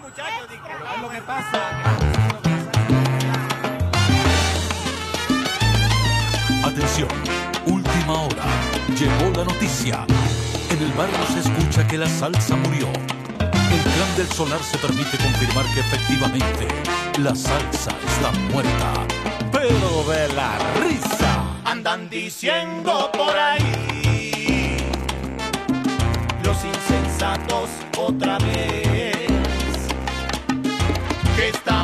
muchachos, lo que pasa. Atención, última hora. Llegó la noticia. En el barrio se escucha que la salsa murió. El clan del solar se permite confirmar que efectivamente la salsa está muerta. Pero de la risa andan diciendo por ahí los insensatos otra vez que está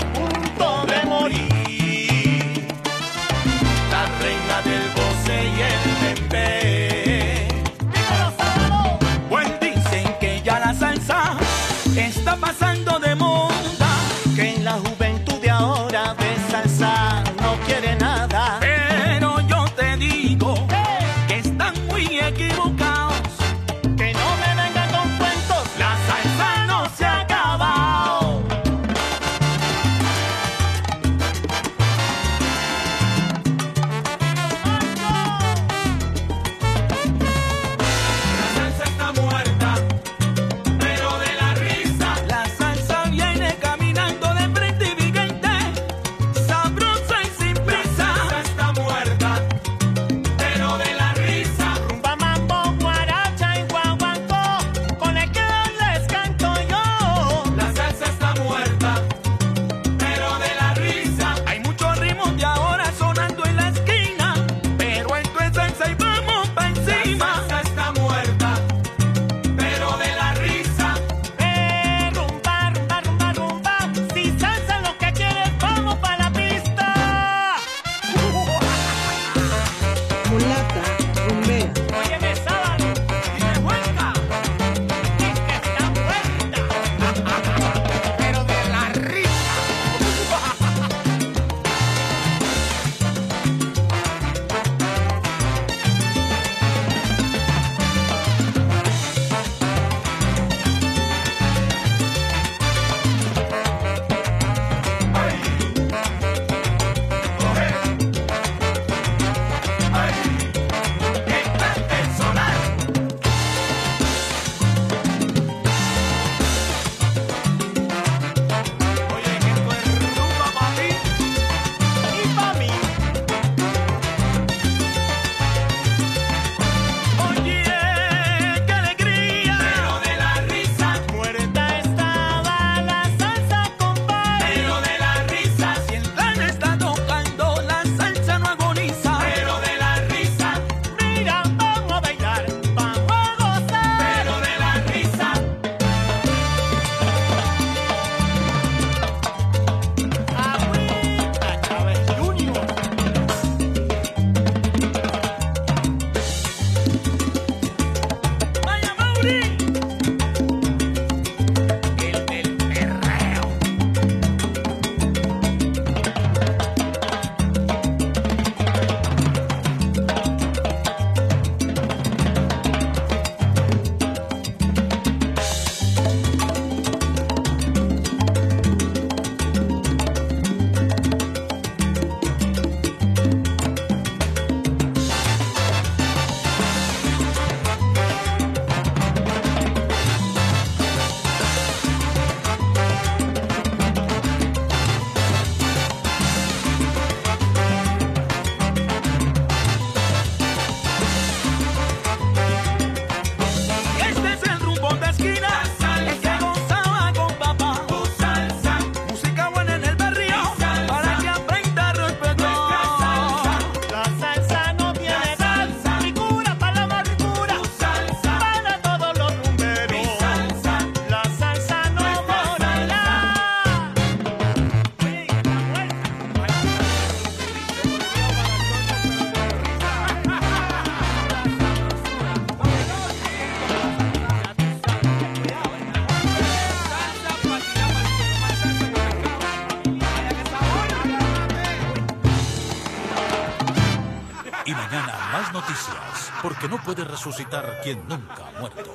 puede resucitar quien nunca ha muerto.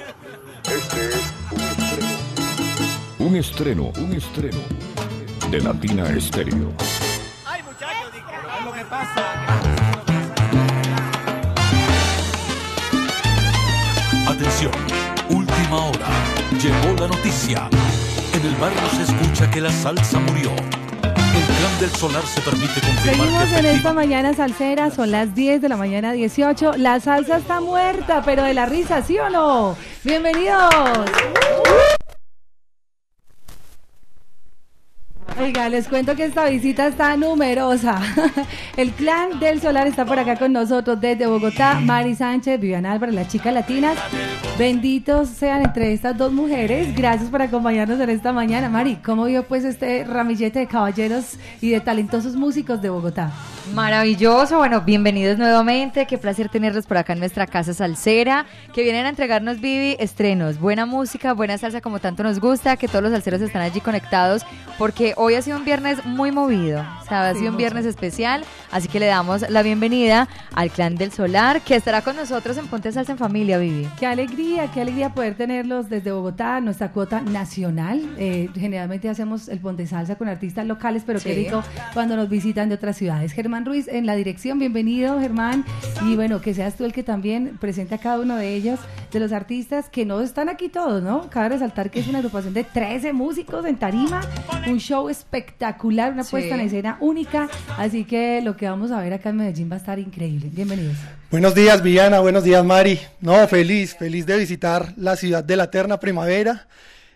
Este es un estreno. Un estreno, un estreno de Latina Estéreo. Ay, muchachos, lo que pasa. Atención, última hora. Llegó la noticia. En el barrio se escucha que la salsa murió. El clan del solar se permite confirmar Seguimos que en esta mañana salsera, son las 10 de la mañana 18. La salsa está muerta, pero de la risa, ¿sí o no? Bienvenidos. Oiga, les cuento que esta visita está numerosa. El clan del solar está por acá con nosotros desde Bogotá. Mari Sánchez, Viviana Álvarez, las chicas latinas. Benditos sean entre estas dos mujeres. Gracias por acompañarnos en esta mañana. Mari, ¿cómo vio pues este ramillete de caballeros y de talentosos músicos de Bogotá? Maravilloso, bueno, bienvenidos nuevamente, qué placer tenerlos por acá en nuestra casa salsera, que vienen a entregarnos Vivi estrenos, buena música, buena salsa como tanto nos gusta, que todos los salseros están allí conectados, porque hoy ha sido un viernes muy movido, o sea, ha Sí, sido un viernes especial, así que le damos la bienvenida al Clan del Solar, que estará con nosotros en Ponte Salsa en Familia, Vivi. Qué alegría, qué alegría poder tenerlos desde Bogotá, nuestra cuota nacional. Eh, generalmente hacemos el Ponte Salsa con artistas locales, pero qué Sí. rico cuando nos visitan de otras ciudades. Germán Ruiz en la dirección, bienvenido Germán. Y bueno, que seas tú el que también presente a cada uno de ellos, de los artistas que no están aquí todos, ¿no? Cabe resaltar que es una agrupación de 13 músicos en tarima, un show espectacular, una Sí. puesta en escena única. Así que lo que vamos a ver acá en Medellín va a estar increíble. Bienvenidos. Buenos días, Viviana. Buenos días, Mari. No, feliz, feliz de visitar la ciudad de la eterna primavera.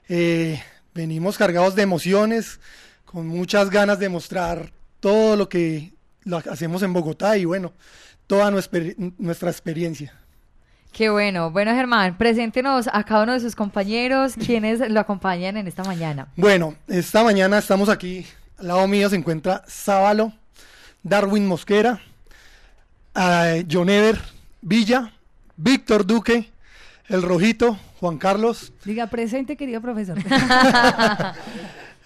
Eh, venimos cargados de emociones, con muchas ganas de mostrar todo lo que lo hacemos en Bogotá y bueno, toda nuestra, nuestra experiencia. Qué bueno, bueno Germán, preséntenos a cada uno de sus compañeros, quienes lo acompañan en esta mañana. Bueno, esta mañana estamos aquí, al lado mío se encuentra Sábalo, Darwin Mosquera, eh, John Ever Villa, Víctor Duque, El Rojito, Juan Carlos, Diga presente, querido profesor.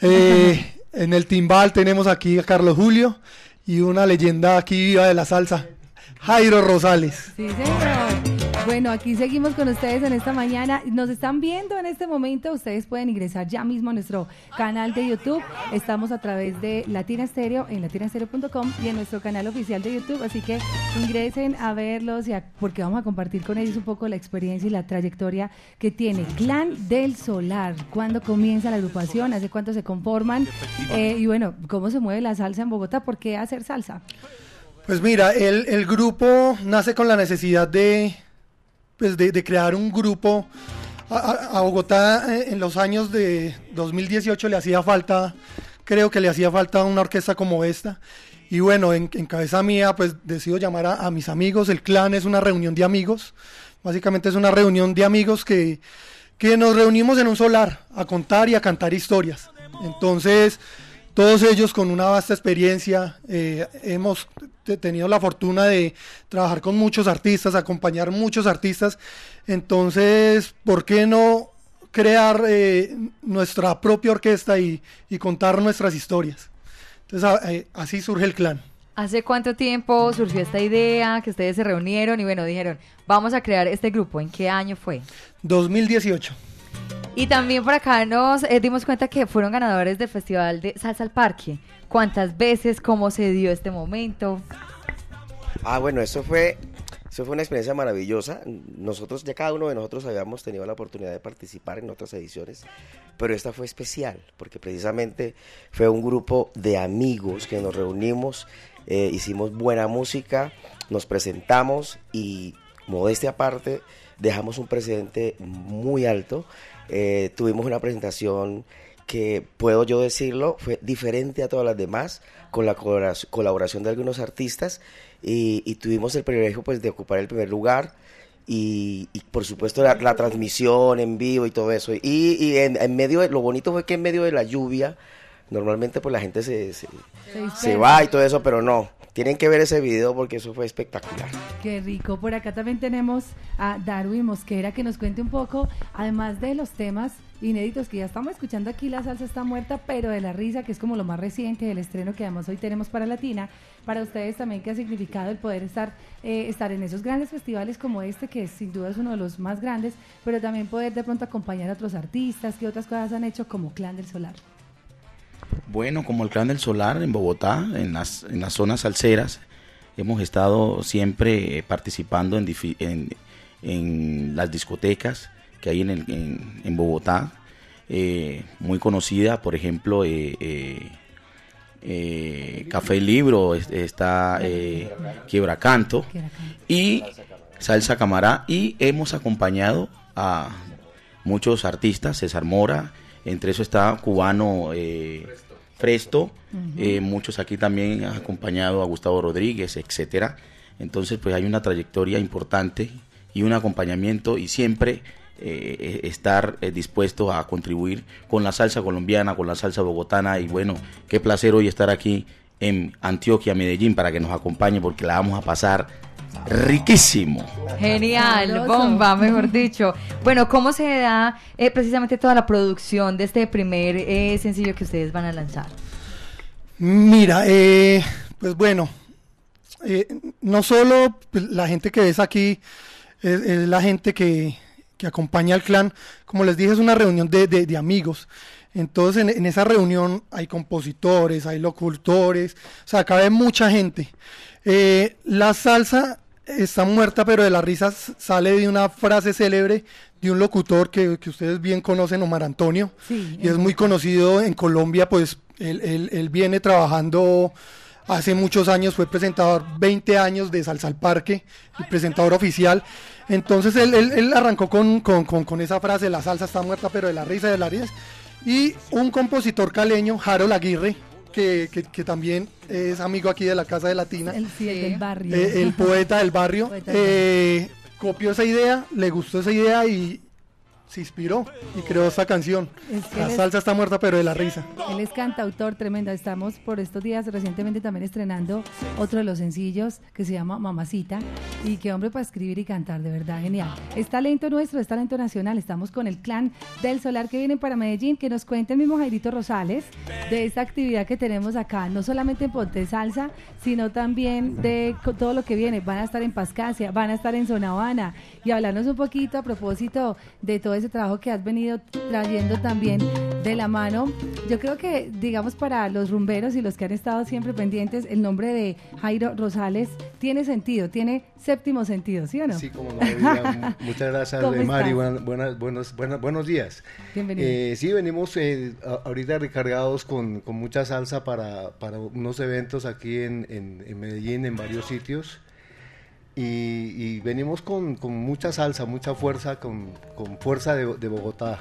Eh, en el timbal tenemos aquí a Carlos Julio y una leyenda aquí viva de la salsa, Jairo Rosales. Sí, señor. Bueno, aquí seguimos con ustedes en esta mañana. Nos están viendo en este momento. Ustedes pueden ingresar ya mismo a nuestro canal de YouTube. Estamos a través de Latina Stereo en latinastereo.com y en nuestro canal oficial de YouTube. Así que ingresen a verlos y porque vamos a compartir con ellos un poco la experiencia y la trayectoria que tiene Clan del Solar. ¿Cuándo comienza la agrupación? ¿Hace cuánto se conforman? Eh, y bueno, ¿cómo se mueve la salsa en Bogotá? ¿Por qué hacer salsa? Pues mira, el grupo nace con la necesidad de, pues de, crear un grupo. A Bogotá eh, en los años de 2018 le hacía falta, creo que le hacía falta una orquesta como esta. Y bueno, en, en cabeza mía, pues decido llamar a, a mis amigos. El clan es una reunión de amigos. Básicamente es una reunión de amigos que, que nos reunimos en un solar a contar y a cantar historias. Entonces, todos ellos con una vasta experiencia, eh, hemos te- tenido la fortuna de trabajar con muchos artistas, acompañar muchos artistas. Entonces, ¿por qué no crear eh, nuestra propia orquesta y, y contar nuestras historias? Entonces, a- eh, así surge el clan. ¿Hace cuánto tiempo surgió esta idea que ustedes se reunieron y bueno, dijeron, vamos a crear este grupo? ¿En qué año fue? 2018. Y también por acá nos eh, dimos cuenta que fueron ganadores del Festival de Salsa al Parque. ¿Cuántas veces? ¿Cómo se dio este momento? Ah, bueno, eso fue, eso fue una experiencia maravillosa. Nosotros, ya cada uno de nosotros habíamos tenido la oportunidad de participar en otras ediciones, pero esta fue especial, porque precisamente fue un grupo de amigos que nos reunimos, eh, hicimos buena música, nos presentamos y, modestia aparte, dejamos un precedente muy alto. Eh, tuvimos una presentación que, puedo yo decirlo, fue diferente a todas las demás, con la colabora- colaboración de algunos artistas y, y tuvimos el privilegio pues de ocupar el primer lugar y, y, por supuesto la, la transmisión en vivo y todo eso. Y, y en, en medio de, lo bonito fue que en medio de la lluvia, normalmente pues la gente se, se, Se se dispersa. va y todo eso, pero no. Tienen que ver ese video porque eso fue espectacular. Qué rico. Por acá también tenemos a Darwin Mosquera que nos cuente un poco, además de los temas inéditos que ya estamos escuchando aquí, La Salsa está muerta, pero de la risa, que es como lo más reciente del estreno que además hoy tenemos para Latina. Para ustedes también, ¿qué ha significado el poder estar, eh, estar en esos grandes festivales como este, que sin duda es uno de los más grandes, pero también poder de pronto acompañar a otros artistas? ¿Qué otras cosas han hecho como Clan del Solar? Bueno, como el Clan del Solar en Bogotá, en las, en las zonas salseras, hemos estado siempre eh, participando en, en, en, las discotecas que hay en, en, en Bogotá. eh, muy conocida, por ejemplo, eh, Café Libro, es- está Quiebra Canto y Salsa Camará y hemos acompañado a muchos artistas, César Mora, entre eso está cubano eh, Fresto, eh, muchos aquí también han acompañado a Gustavo Rodríguez, etcétera. Entonces, pues hay una trayectoria importante y un acompañamiento y siempre eh, eh, estar eh, dispuesto a contribuir con la salsa colombiana, con la salsa bogotana. Y bueno, qué placer hoy estar aquí en Antioquia, Medellín, para que nos acompañe porque la vamos a pasar riquísimo. Genial, bomba, mejor dicho. Bueno, ¿cómo se da eh, precisamente toda la producción de este primer eh, sencillo que ustedes van a lanzar? Mira, eh, pues bueno, eh, no solo pues, la gente que ves aquí es, es la gente que, que acompaña al clan, como les dije, es una reunión de, de- de amigos. Entonces en, en esa reunión hay compositores, hay locutores, o sea, cabe mucha gente. Eh, la salsa está muerta, pero de la risa sale de una frase célebre de un locutor que, que ustedes bien conocen, Omar Antonio, Sí, y es muy conocido en Colombia, pues él, él- él viene trabajando hace muchos años, fue presentador 20 años de Salsa al Parque, y presentador oficial. Entonces él, él- él arrancó con, con- con- con esa frase, la salsa está muerta, pero de la risa, de la risa. Y un compositor caleño, Harold Aguirre, que, que- que también es amigo aquí de la Casa de Latina, El, sí, el del barrio. eh, el poeta del barrio, Poeta del eh, copió esa idea, le gustó esa idea y se inspiró y creó esta canción. Es que La es- salsa está muerta, pero de la risa. Él es cantautor tremendo. Estamos por estos días recientemente también estrenando otro de los sencillos que se llama Mamacita. Y qué hombre para escribir y cantar, de verdad, genial. Es talento nuestro, es talento nacional. Estamos con el clan del Solar que viene para Medellín. Que nos cuente el mismo Jairito Rosales de esta actividad que tenemos acá. No solamente en Ponte Salsa, sino también de todo lo que viene. Van a estar en Pascasia, van a estar en Zona Habana. Y hablarnos un poquito a propósito de todo ese trabajo que has venido trayendo también de la mano. Yo creo que, digamos, para los rumberos y los que han estado siempre pendientes, el nombre de Jairo Rosales tiene sentido, tiene séptimo sentido, ¿sí o no? Sí, como no, Vivian. Muchas gracias, ¿Cómo eh, Mari. Buenas, buenas, buenos, buenas- buenos días. Bienvenido. Eh, sí, venimos eh, ahorita recargados con, con mucha salsa para, para unos eventos aquí en, en- en Medellín, en varios sitios. Y, y venimos con, con mucha salsa, mucha fuerza, con, con fuerza de, de Bogotá.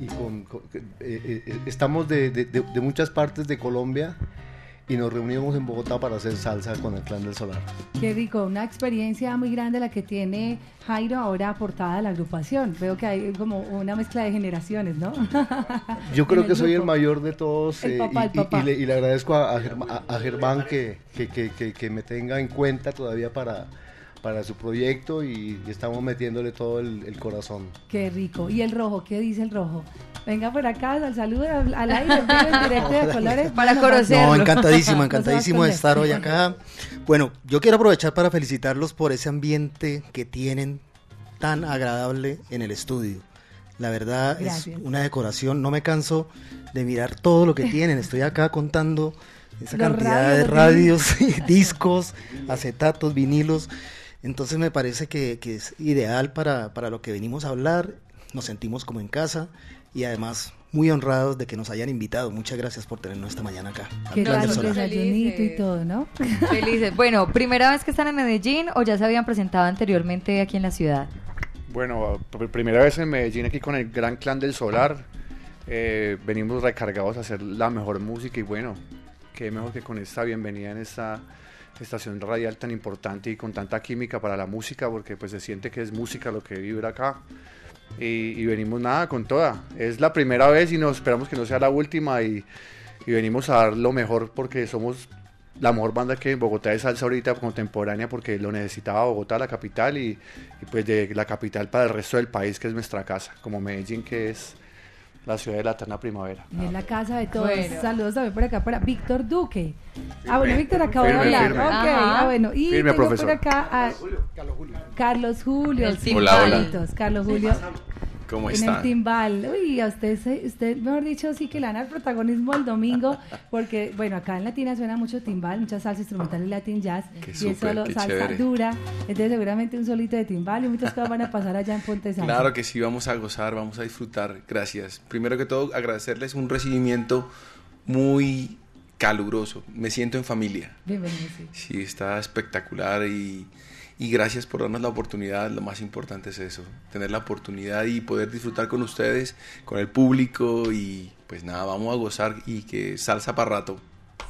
Y con, con- eh, eh, estamos de, de- de- muchas partes de Colombia y nos reunimos en Bogotá para hacer salsa con el Clan del Solar. Qué rico, una experiencia muy grande la que tiene Jairo ahora aportada a la agrupación. Veo que hay como una mezcla de generaciones, ¿no? Yo creo que soy el grupo. mayor de todos eh, papá, y, y- y le, y le agradezco a, a Germán, a- a Germán que, que- que- que me tenga en cuenta todavía para, para su proyecto y, y estamos metiéndole todo el, el corazón. Qué rico. ¿Y el rojo? ¿Qué dice el rojo? Venga por acá, al saludo al, al aire, en directo de colores. Para conocerlo. No, encantadísimo, encantadísimo de estar hoy acá. Bueno, yo quiero aprovechar para felicitarlos por ese ambiente que tienen tan agradable en el estudio. La verdad Gracias. es una decoración, no me canso de mirar todo lo que tienen. Estoy acá contando esa Los cantidad de radios, radios, discos, acetatos, vinilos. Entonces me parece que, que es ideal para, para lo que venimos a hablar. Nos sentimos como en casa y además muy honrados de que nos hayan invitado. Muchas gracias por tenernos esta mañana acá. al Qué desayunito y todo, ¿no? Felices. Bueno, ¿primera vez que están en Medellín o ya se habían presentado anteriormente aquí en la ciudad? Bueno, primera vez en Medellín aquí con el Gran Clan del Solar. Eh, venimos recargados a hacer la mejor música y bueno, qué mejor que con esta bienvenida en esta estación radial tan importante y con tanta química para la música, porque pues se siente que es música lo que vibra acá. Y, y venimos nada con toda. Es la primera vez y nos esperamos que no sea la última y, y venimos a dar lo mejor porque somos la mejor banda que en Bogotá de salsa ahorita contemporánea porque lo necesitaba Bogotá, la capital, y, y pues de la capital para el resto del país que es nuestra casa, como Medellín que es la ciudad de la eterna primavera. Y en la casa de todos. Bueno. Saludos también por acá para Víctor Duque. Ah, bueno, Víctor acabó Firme, de hablar. firme. Ok, Ajá. ah, bueno. Y Firme, tengo profesor. por acá a Carlos Julio. El sí, Hola, hola. Carlos Julio. ¿Cómo en están? el timbal. Uy, a usted, usted, mejor dicho, sí que le dan el protagonismo el domingo, porque, bueno, acá en Latina suena mucho timbal, mucha salsa instrumental y latin jazz, Qué y es súper, solo salsa chévere. dura, entonces seguramente un solito de timbal y muchas cosas van a pasar allá en Ponte Salsa. Claro que sí, vamos a gozar, vamos a disfrutar. Gracias. Primero que todo, agradecerles un recibimiento muy caluroso. Me siento en familia. Bienvenido, sí. Sí, está espectacular y, y gracias por darnos la oportunidad. Lo más importante es eso, tener la oportunidad y poder disfrutar con ustedes, con el público y pues nada, vamos a gozar y que salsa para rato.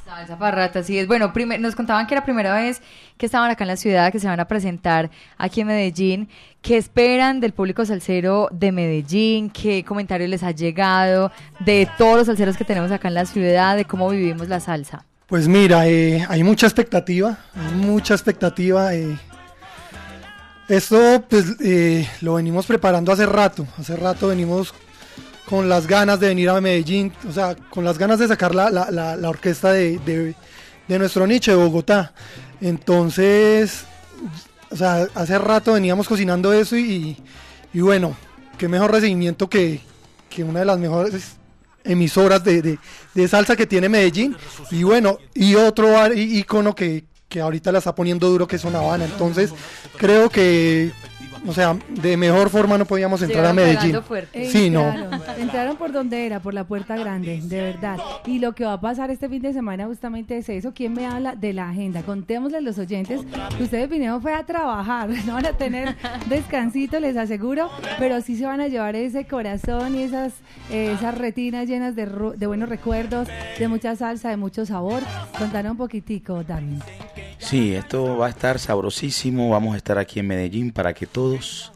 Salsa para rato, así es. Bueno, primer- nos contaban que era la primera vez que estaban acá en la ciudad, que se van a presentar aquí en Medellín. ¿Qué esperan del público salsero de Medellín? ¿Qué comentarios les ha llegado de todos los salseros que tenemos acá en la ciudad, de cómo vivimos la salsa? Pues mira, eh, hay mucha expectativa, hay mucha expectativa. eh. Esto pues eh, lo venimos preparando hace rato, hace rato venimos con las ganas de venir a Medellín, o sea, con las ganas de sacar la, la- la- orquesta de, de- de nuestro nicho de Bogotá. Entonces, o sea, hace rato veníamos cocinando eso y, y bueno, qué mejor recibimiento que, que una de las mejores emisoras de, de- de salsa que tiene Medellín. Y bueno, y otro ícono que, que ahorita la está poniendo duro que es una Habana. Entonces, creo que, o sea, de mejor forma no podíamos entrar a Medellín. Sí, no. Entraron, entraron por donde era, por la puerta grande, de verdad. Y lo que va a pasar este fin de semana justamente es eso. ¿Quién me habla de la agenda? Contémosle a los oyentes que ustedes vinieron fue a trabajar, no van a tener descansito, les aseguro, pero sí se van a llevar ese corazón y esas, eh, esas retinas llenas de, ru- de buenos recuerdos, de mucha salsa, de mucho sabor. Contanos un poquitico, Darwin. Sí, esto va a estar sabrosísimo. Vamos a estar aquí en Medellín para que todos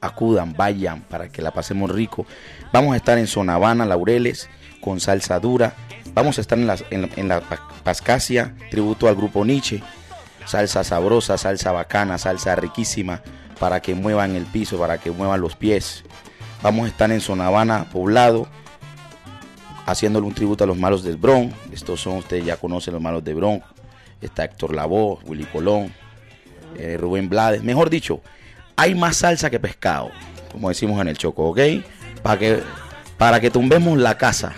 acudan, vayan, para que la pasemos rico. Vamos a estar en Zona Laureles, con salsa dura. Vamos a estar en la, en, la- Pascasia, tributo al grupo Nietzsche. Salsa sabrosa, salsa bacana, salsa riquísima, para que muevan el piso, para que muevan los pies. Vamos a estar en Zona poblado, haciéndole un tributo a los malos del Bronx. Estos son, ustedes ya conocen los malos de Bronx. Está Héctor Lavoe, Willy Colón, eh, Rubén Blades. Mejor dicho, hay más salsa que pescado, como decimos en el Choco, ¿ok? Para que, para que tumbemos la casa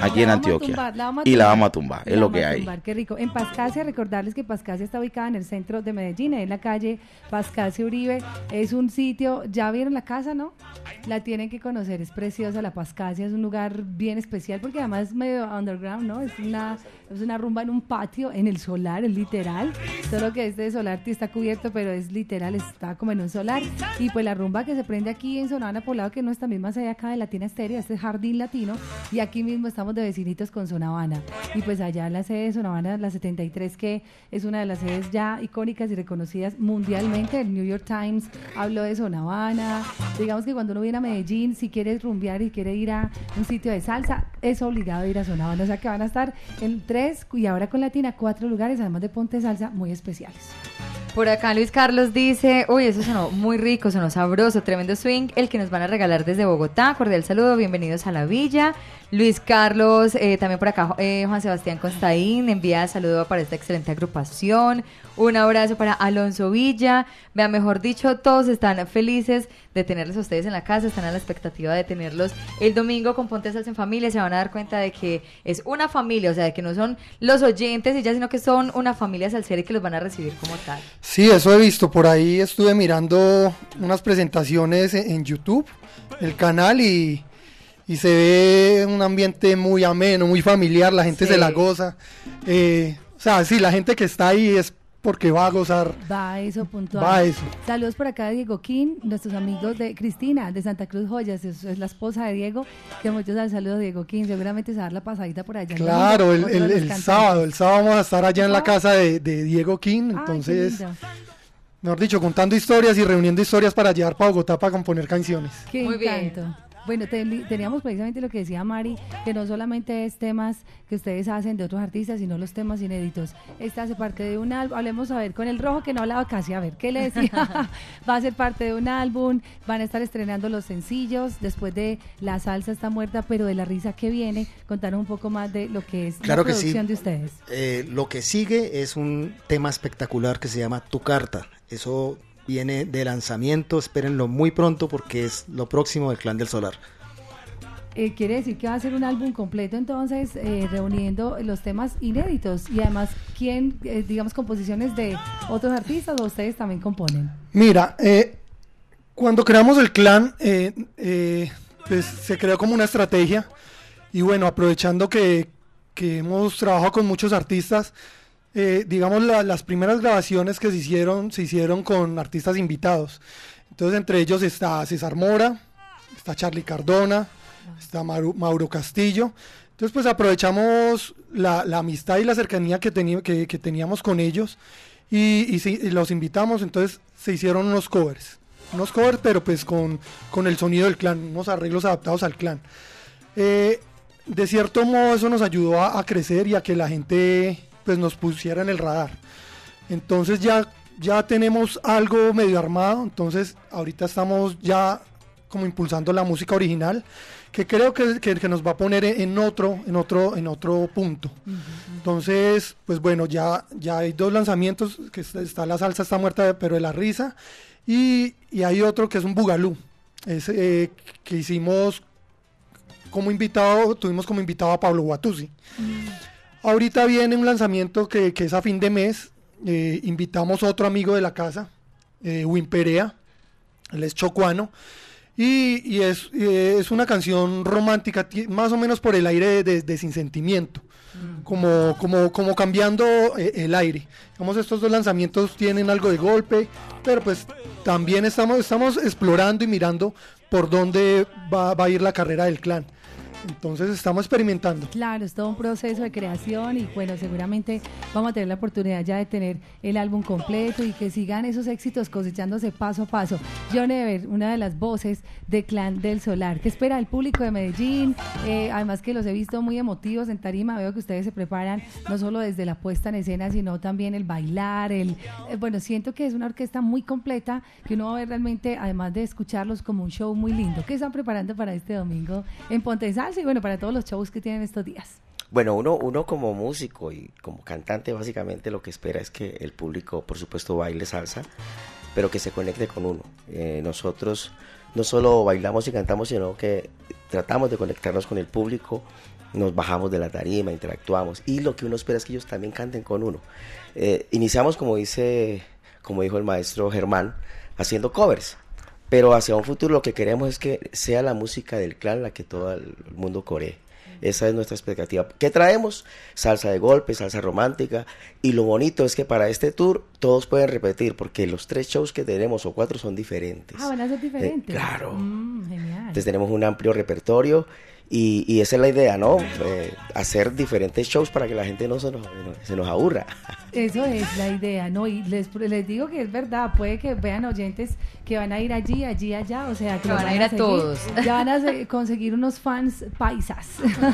aquí en Antioquia. tumbar, la y la vamos a tumbar, es La lo que hay. tumbar, qué rico. En Pascasia, recordarles que Pascasia está ubicada en el centro de Medellín, en la calle Pascasia Uribe. Es un sitio, ya vieron la casa, ¿no? La tienen que conocer, es preciosa la Pascasia, es un lugar bien especial porque además es medio underground, ¿no? Es una, es una rumba en un patio, en el solar, es literal. Solo que este solar está cubierto, pero es literal, está como en un solar. Y pues la rumba que se prende aquí en Sonana Poblado, que no está misma sede acá de Latina Estéreo, este es Jardín Latino, y aquí mismo de vecinitos con Zona. Y pues allá en la sede de Zona la 73, que es una de las sedes ya icónicas y reconocidas mundialmente. El New York Times habló de Zona. Digamos que cuando uno viene a Medellín, si quiere rumbear y quiere ir a un sitio de salsa, es obligado a ir a Zona. O sea que van a estar en tres y ahora con Latina, cuatro lugares, además de Ponte Salsa, muy especiales. Por acá Luis Carlos dice, uy, eso sonó muy rico, sonó sabroso, tremendo swing, el que nos van a regalar desde Bogotá. Cordial saludo, bienvenidos a la villa. Luis Carlos, eh, también por acá eh, Juan Sebastián Constaín, envía saludo para esta excelente agrupación. Un abrazo para Alonso Villa. Vea, mejor dicho, todos están felices de tenerlos a ustedes en la casa, están a la expectativa de tenerlos el domingo con Ponte Salsa en Familia. Se van a dar cuenta de que es una familia, o sea, de que no son los oyentes y ya, sino que son una familia salsera y que los van a recibir como tal. Sí, eso he visto. Por ahí estuve mirando unas presentaciones en, en YouTube, el canal, y, y se ve un ambiente muy ameno, muy familiar. La gente Sí. se la goza. Eh, o sea, sí, la gente que está ahí es porque va a gozar. Va a eso puntual. Va a eso. Saludos por acá de Diego King, nuestros amigos de Cristina, de Santa Cruz Joyas, es, es la esposa de Diego, que muchos al saludo Diego King, seguramente se va a dar la pasadita por allá. Claro, el, sábado, el sábado vamos a estar allá en la casa de, de Diego King, entonces, mejor dicho, contando historias y reuniendo historias para llevar para Bogotá para componer canciones. Qué Muy bien. Bueno, te- teníamos precisamente lo que decía Mari, que no solamente es temas que ustedes hacen de otros artistas, sino los temas inéditos. Esta hace parte de un álbum, hablemos a ver, con el rojo que no hablaba casi, a ver, ¿qué le decía? Va a ser parte de un álbum, van a estar estrenando los sencillos, después de La Salsa está muerta, pero de la risa que viene, contanos un poco más de lo que es Claro la que sí. producción de ustedes. Eh, lo que sigue es un tema espectacular que se llama Tu Carta. Eso viene de lanzamiento, espérenlo muy pronto porque es lo próximo del Clan del Solar. Eh, quiere decir que va a ser un álbum completo entonces eh, reuniendo los temas inéditos y además quién eh, digamos composiciones de otros artistas o ustedes también componen Mira, eh, cuando creamos el clan, eh, eh, pues se creó como una estrategia y bueno, aprovechando que, que hemos trabajado con muchos artistas, eh, digamos la- las primeras grabaciones que se hicieron, se hicieron con artistas invitados. Entonces entre ellos está César Mora, está Charlie Cardona, está Mauro, Castillo. Entonces pues aprovechamos la, la amistad y la cercanía que, que, que teníamos con ellos y, los invitamos, entonces se hicieron unos covers. Unos covers, pero pues con, con el sonido del clan, unos arreglos adaptados al clan. Eh, de cierto modo eso nos ayudó a crecer y a que la gente pues nos pusiera en el radar. Entonces ya, ya tenemos algo medio armado, entonces ahorita estamos ya como impulsando la música original, que creo que, que- que nos va a poner en otro, en otro, en otro punto. Entonces, pues bueno, ya, ya hay dos lanzamientos, que está, está La Salsa está muerta, pero de la risa, y, y hay otro que es un Bugalú, es, eh, que hicimos como invitado, tuvimos como invitado a Pablo Guatuzzi. Ahorita viene un lanzamiento que, que es a fin de mes, eh, invitamos a otro amigo de la casa, eh, Win Perea, él es chocuano, y, y es, eh, es una canción romántica, ti- más o menos por el aire de, de- de sin sentimiento, como, como, como cambiando eh, el aire. Digamos, estos dos lanzamientos tienen algo de golpe, pero pues también estamos, estamos explorando y mirando por dónde va, va a ir la carrera del clan. Entonces estamos experimentando. Claro, es todo un proceso de creación y bueno, seguramente vamos a tener la oportunidad ya de tener el álbum completo y que sigan esos éxitos cosechándose paso a paso. John Ever, una de las voces de Clan del Solar. ¿Qué espera el público de Medellín? Eh, además que los he visto muy emotivos en tarima, veo que ustedes se preparan no solo desde la puesta en escena, sino también el bailar, el... eh, bueno, siento que es una orquesta muy completa, que uno va a ver realmente, además de escucharlos, como un show muy lindo. ¿Qué están preparando para este domingo en Ponte Y bueno, para todos los shows que tienen estos días? Bueno, uno, uno como músico y como cantante básicamente lo que espera es que el público, por supuesto, baile salsa, pero que se conecte con uno. Eh, nosotros no solo bailamos y cantamos, sino que tratamos de conectarnos con el público, nos bajamos de la tarima, interactuamos y lo que uno espera es que ellos también canten con uno. Eh, iniciamos, como dice, como dijo el maestro Germán, haciendo covers. Pero hacia un futuro lo que queremos es que sea la música del clan la que todo el mundo coree. Esa es nuestra expectativa. ¿Qué traemos? Salsa de golpe, salsa romántica. Y lo bonito es que para este tour todos pueden repetir, porque los tres shows que tenemos o cuatro son diferentes. Ah, van a ser diferentes. Eh, claro. Mm, genial. Entonces tenemos un amplio repertorio y, y esa es la idea, ¿no? Eh, hacer diferentes shows para que la gente no se nos, no se nos aburra. Eso es la idea, ¿no? Y les, les digo que es verdad, puede que vean oyentes que van a ir allí, allí, allá, o sea, que van a ir a seguir. todos. Ya van a se- conseguir unos fans paisas,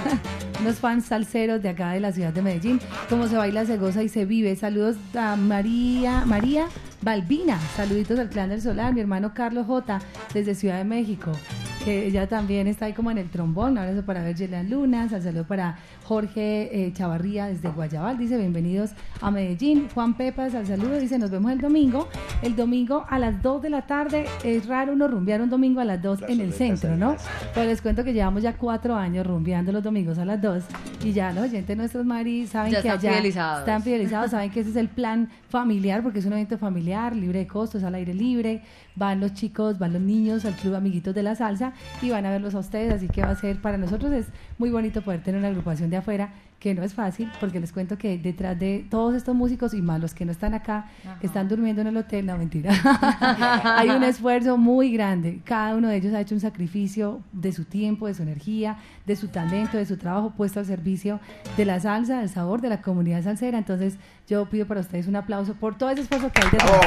unos fans salseros de acá de la ciudad de Medellín. Como se baila, se goza y se vive. Saludos a María, María Balbina, saluditos al Clan del Solar, mi hermano Carlos J, desde Ciudad de México, que ella también está ahí como en el trombón. Un abrazo para Vergelan Lunas, al saludo para Jorge eh, Chavarría desde Guayabal, dice bienvenidos a Medellín. Juan Pepas, al saludo, dice nos vemos el domingo. El domingo a las 2 de la tarde, es raro uno rumbear un domingo a las 2 en el centro, ¿no? Pero les cuento que llevamos ya cuatro años rumbeando los domingos a las 2 y ya los oyentes nuestros, Mari, saben Ya que están allá fidelizados. están fidelizados, saben que ese es el plan familiar porque es un evento familiar, libre de costos, al aire libre. Van los chicos, van los niños al club Amiguitos de la Salsa y van a verlos a ustedes, así que va a ser para nosotros es muy bonito poder tener una agrupación de afuera que no es fácil porque les cuento que detrás de todos estos músicos y más los que no están acá, que están durmiendo en el hotel, no mentira, hay un esfuerzo muy grande. Cada uno de ellos ha hecho un sacrificio de su tiempo, de su energía, de su talento, de su trabajo puesto al servicio de la salsa, del sabor de la comunidad salsera. Entonces yo pido para ustedes un aplauso por todo ese esfuerzo que hay detrás.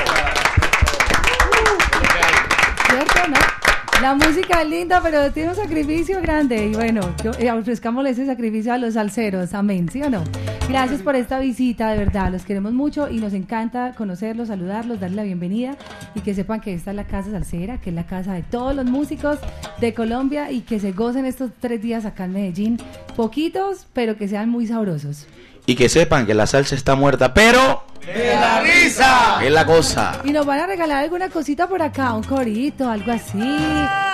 ¿Cierto, no? La música es linda, pero tiene un sacrificio grande. Y bueno, yo, eh, ofrezcámosle ese sacrificio a los salseros. Amén, ¿sí o no? Gracias por esta visita, de verdad. Los queremos mucho y nos encanta conocerlos, saludarlos, darles la bienvenida y que sepan que esta es la casa salsera, que es la casa de todos los músicos de Colombia y que se gocen estos tres días acá en Medellín. Poquitos, pero que sean muy sabrosos. Y que sepan que la salsa está muerta, pero De la risa. Es la cosa. Y nos van a regalar alguna cosita por acá, un corito, algo así,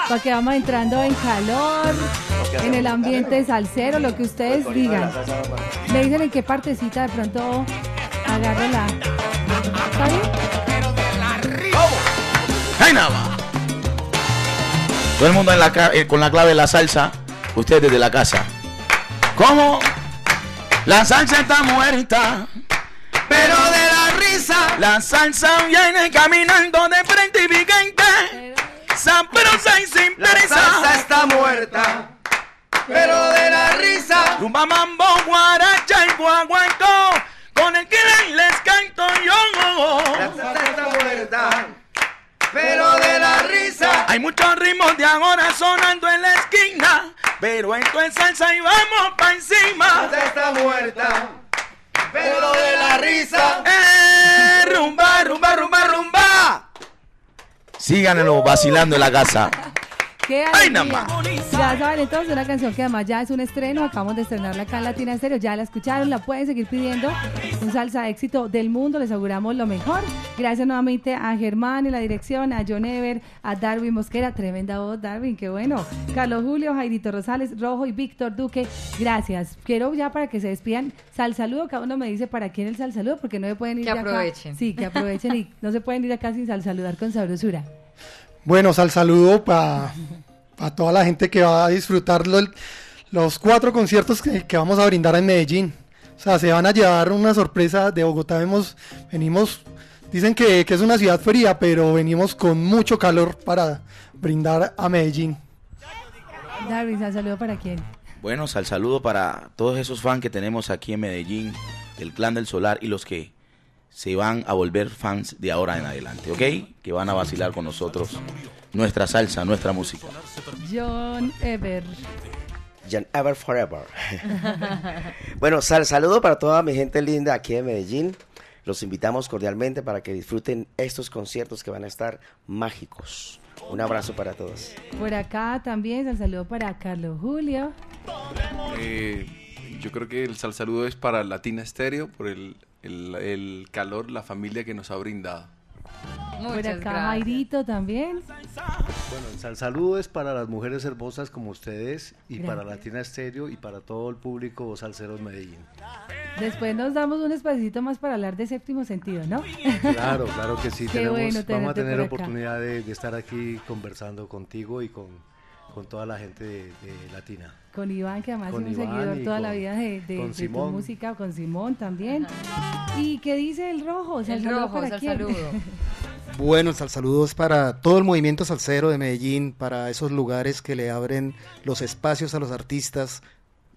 para que vamos entrando en calor, en el ambiente salsero, lo que ustedes digan. Me dicen en qué partecita de pronto agarro la... ¿Está bien? ¡Ay, nada! Todo el mundo en la ca- eh, con la clave de la salsa. Ustedes desde la casa. ¿Cómo? La salsa está muerta. Pero de la risa, La salsa viene caminando de frente y vigente. Sabrosa y sin la prisa. salsa está muerta. Pero de la risa, Rumba, mambo, guaracha y guaguancó. Con el que les canto yo. la salsa está muerta. Pero de la risa, Hay muchos ritmos de ahora sonando en la esquina. Pero esto es salsa y vamos pa' la encima. salsa está muerta. Pero de la risa, Eh, rumba, rumba, rumba, rumba. Síganlo vacilando en la casa. ¡Qué ¡Ay, alegría! Ya saben, entonces una canción que además ya es un estreno, acabamos de estrenarla acá en Latina Estéreo, ya la escucharon, la pueden seguir pidiendo, un salsa éxito del mundo, les auguramos lo mejor. Gracias nuevamente a Germán en la dirección, a John Ever, a Darwin Mosquera, tremenda voz Darwin, qué bueno. Carlos Julio, Jairito Rosales, Rojo y Víctor Duque, gracias. Quiero ya para que se despidan, sal saludo, cada uno me dice para quién el sal saludo, porque no se pueden ir Que de acá. aprovechen. Sí, que aprovechen y no se pueden ir acá sin sal saludar con sabrosura. Bueno, sal saludo para toda la gente que va a disfrutar lo- los cuatro conciertos que, que vamos a brindar en Medellín. O sea, se van a llevar una sorpresa de Bogotá. Vemos, venimos, dicen que, que es una ciudad fría, pero venimos con mucho calor para brindar a Medellín. Darwin, sal saludo para quién. Bueno, sal saludo para todos esos fans que tenemos aquí en Medellín, del Clan del Solar y los que se van a volver fans de ahora en adelante, ¿ok? Que van a vacilar con nosotros nuestra salsa, nuestra música. John Ever. Jan Ever Forever. bueno, sal, saludo para toda mi gente linda aquí de Medellín. Los invitamos cordialmente para que disfruten estos conciertos que van a estar mágicos. Un abrazo para todos. Por acá también el saludo para Carlos Julio. Eh, yo creo que el sal saludo es para Latina Estéreo por el, el- el calor, la familia que nos ha brindado. Por Muchas acá gracias. Jairito también. Bueno, el sal saludo es para las mujeres hermosas como ustedes y para Gracias. Latina Estéreo y para todo el público salsero de Medellín. Después nos damos un espacito más para hablar de séptimo sentido, ¿no? Claro, claro que sí. Tenemos, bueno vamos a tener por oportunidad de, de estar aquí conversando contigo y con, con toda la gente de, de Latina. Con Iván, que además Con es un Iván seguidor toda con- la vida de, de- con de tu música, con Simón también. ¿Y qué dice el rojo? Sal El saludo rojo, para sal quién? saludo. Bueno, sal saludos para todo el movimiento salsero de Medellín, para esos lugares que le abren los espacios a los artistas,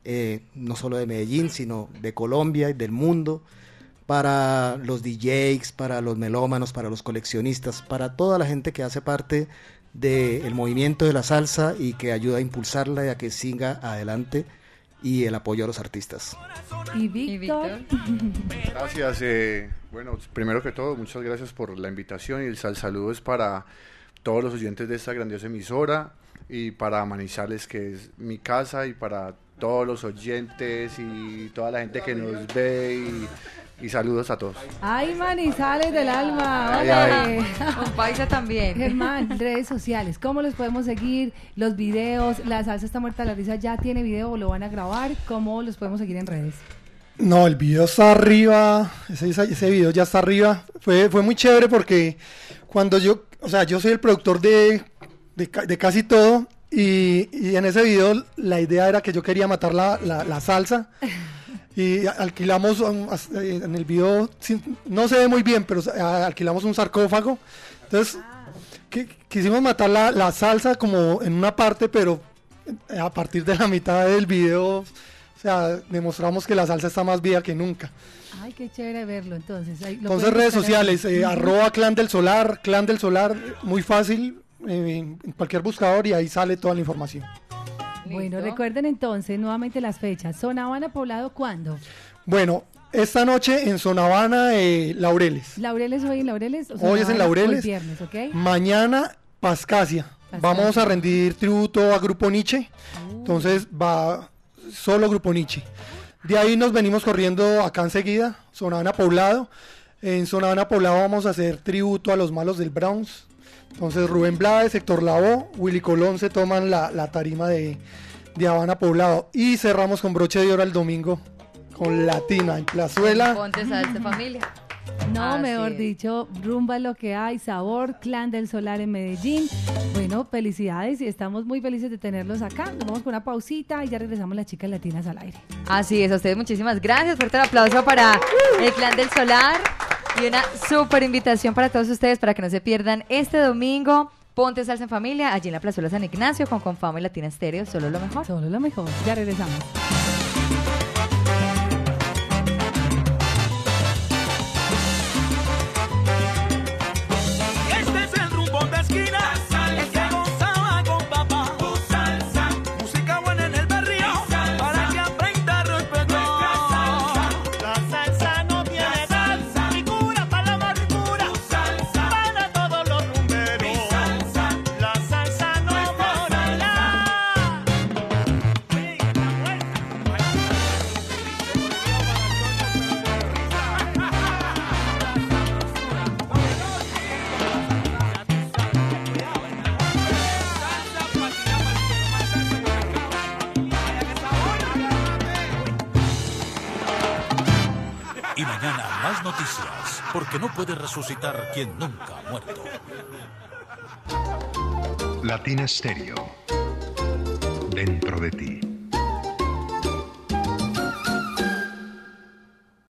eh, no solo de Medellín, sino de Colombia y del mundo, para los DJs, para los melómanos, para los coleccionistas, para toda la gente que hace parte del movimiento de la salsa y que ayuda a impulsarla y a que siga adelante y el apoyo a los artistas. Y Víctor. Gracias. eh, bueno, primero que todo, muchas gracias por la invitación y el sal saludo es para todos los oyentes de esta grandiosa emisora y para Manizales, que es mi casa, y para todos los oyentes y toda la gente que nos ve y, y saludos a todos. Ay, manizales del alma. Ay, órale. Con Paisa también. Germán, redes sociales, ¿cómo los podemos seguir? Los videos, la salsa está muerta, la risa ya tiene video o lo van a grabar, ¿cómo los podemos seguir en redes? No, el video está arriba, ese, video ya está arriba. Fue, fue muy chévere porque cuando yo, o sea, yo soy el productor de, de, ca- de casi todo y, y en ese video la idea era que yo quería matar la, la- la salsa y alquilamos eh, en el video, no se ve muy bien, pero alquilamos un sarcófago. Entonces, qui- quisimos matar la, la salsa como en una parte, pero eh, a partir de la mitad del video, o sea, demostramos que la salsa está más viva que nunca. Ay, qué chévere verlo entonces. Ahí lo Entonces redes sociales, eh, arroba clan del solar, clan del solar, muy fácil, eh, en cualquier buscador y ahí sale toda la información. Bueno, recuerden entonces nuevamente las fechas. Zona Habana Poblado, ¿cuándo? Bueno, esta noche en Zona Habana, eh, Laureles. ¿Laureles hoy en Laureles? o Hoy es en? Laureles. Hoy viernes, ¿ok? Mañana, Pascasia. Vamos a rendir tributo a Grupo Nietzsche. Entonces va solo Grupo Nietzsche. De ahí nos venimos corriendo acá enseguida, Zona Habana Poblado. En Zona Habana Poblado vamos a hacer tributo a los malos del Browns. Entonces Rubén Blades, Sector Lavó, Willy Colón se toman la, la tarima de, de Habana Poblado. Y cerramos con broche de oro el domingo con Latina en Plazuela. Ponte salsa familia. No, Así mejor es. dicho, rumba lo que hay, sabor, clan del solar en Medellín. Bueno, felicidades y estamos muy felices de tenerlos acá. Nos vamos con una pausita y ya regresamos las chicas latinas al aire. Así es, a ustedes muchísimas gracias. Fuerte el aplauso para el Clan del Solar y una súper invitación para todos ustedes para que no se pierdan este domingo. Ponte Salsa en Familia, allí en la Plazuela San Ignacio con Confama y Latina Estéreo, solo lo mejor. Solo lo mejor. Ya regresamos. Puede resucitar quien nunca ha muerto. Latina Stereo.